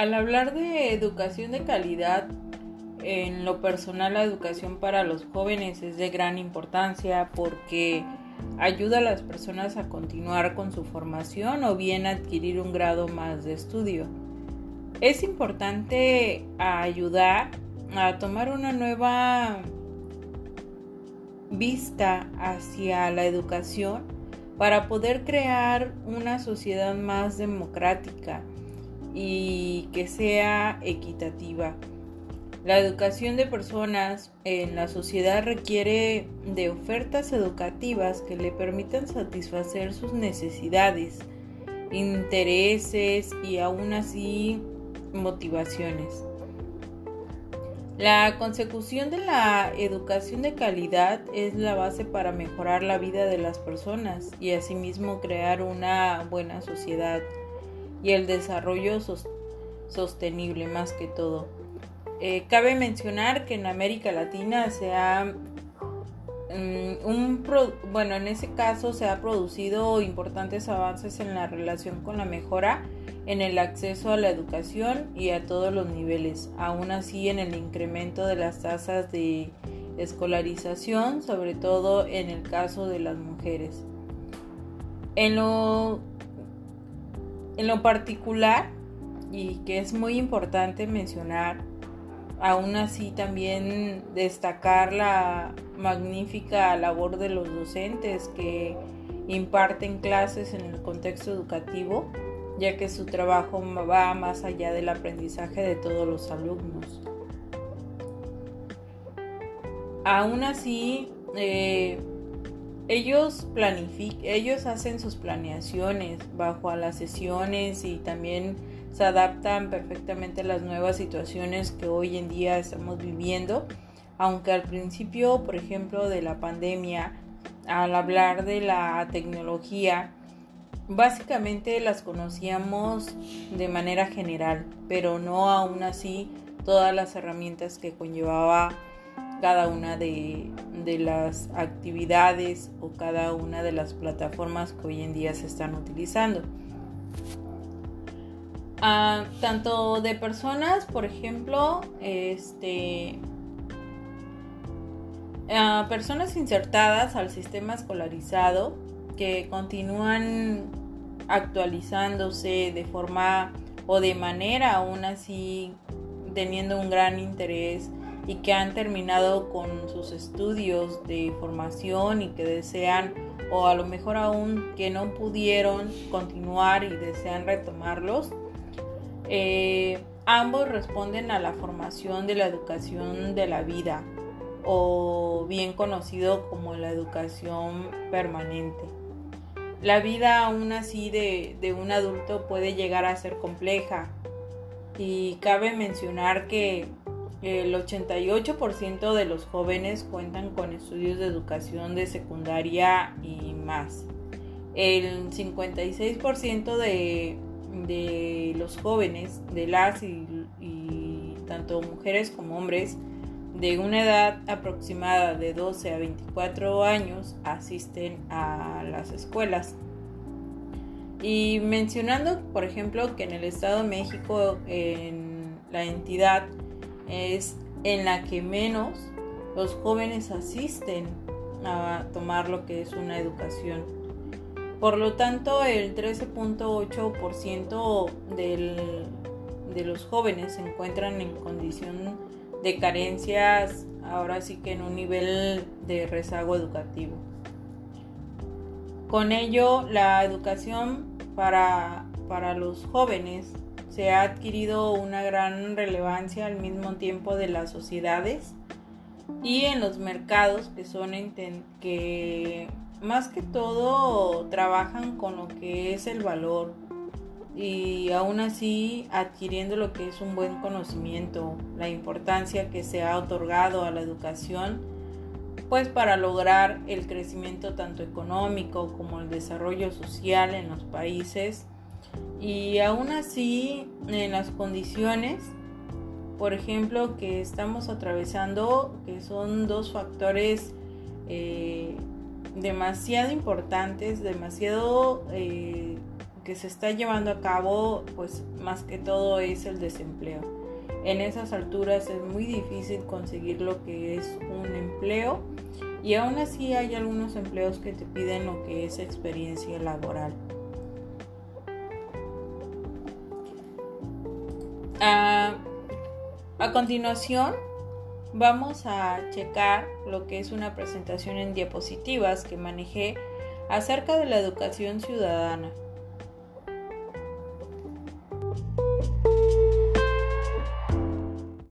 Al hablar de educación de calidad, en lo personal la educación para los jóvenes es de gran importancia porque ayuda a las personas a continuar con su formación o bien adquirir un grado más de estudio. Es importante ayudar a tomar una nueva vista hacia la educación para poder crear una sociedad más democrática y que sea equitativa. La educación de personas en la sociedad requiere de ofertas educativas que le permitan satisfacer sus necesidades, intereses y aún así motivaciones. La consecución de la educación de calidad es la base para mejorar la vida de las personas y asimismo crear una buena sociedad y el desarrollo sostenible más que todo. Eh, cabe mencionar que en América Latina se ha, mm, un bueno, en ese caso se ha producido importantes avances en la relación con la mejora en el acceso a la educación y a todos los niveles, aún así en el incremento de las tasas de escolarización, sobre todo en el caso de las mujeres. En lo, en lo particular, y que es muy importante mencionar, Aún así también destacar la magnífica labor de los docentes que imparten clases en el contexto educativo, ya que su trabajo va más allá del aprendizaje de todos los alumnos. Aún así, eh, ellos, ellos hacen sus planeaciones bajo a las sesiones y también se adaptan perfectamente a las nuevas situaciones que hoy en día estamos viviendo, aunque al principio, por ejemplo, de la pandemia, al hablar de la tecnología, básicamente las conocíamos de manera general, pero no aún así todas las herramientas que conllevaba cada una de, de, las actividades o cada una de las plataformas que hoy en día se están utilizando. Tanto de personas, por ejemplo, este, personas insertadas al sistema escolarizado que continúan actualizándose de forma o de manera aún así teniendo un gran interés y que han terminado con sus estudios de formación y que desean o a lo mejor aún que no pudieron continuar y desean retomarlos eh, ambos responden a la formación de la educación de la vida o bien conocido como la educación permanente. La vida aún así de, de un adulto puede llegar a ser compleja y cabe mencionar que el 88% de los jóvenes cuentan con estudios de educación de secundaria y más. El 56% de de los jóvenes, de las y, tanto mujeres como hombres, de una edad aproximada de 12 a 24 años asisten a las escuelas. Y mencionando, por ejemplo, que en el Estado de México, en la entidad es en la que menos los jóvenes asisten a tomar lo que es una educación por lo tanto, el 13.8% de los jóvenes se encuentran en condición de carencias, ahora sí que en un nivel de rezago educativo. Con ello, la educación para, para los jóvenes se ha adquirido una gran relevancia al mismo tiempo de las sociedades y en los mercados que son que más que todo trabajan con lo que es el valor y aún así adquiriendo lo que es un buen conocimiento, la importancia que se ha otorgado a la educación, pues para lograr el crecimiento tanto económico como el desarrollo social en los países y aún así en las condiciones, por ejemplo, que estamos atravesando, que son dos factores eh, demasiado importantes, demasiado eh, que se está llevando a cabo, pues más que todo es el desempleo. En esas alturas es muy difícil conseguir lo que es un empleo y aún así hay algunos empleos que te piden lo que es experiencia laboral. A continuación vamos a checar lo que es una presentación en diapositivas que manejé acerca de la educación ciudadana.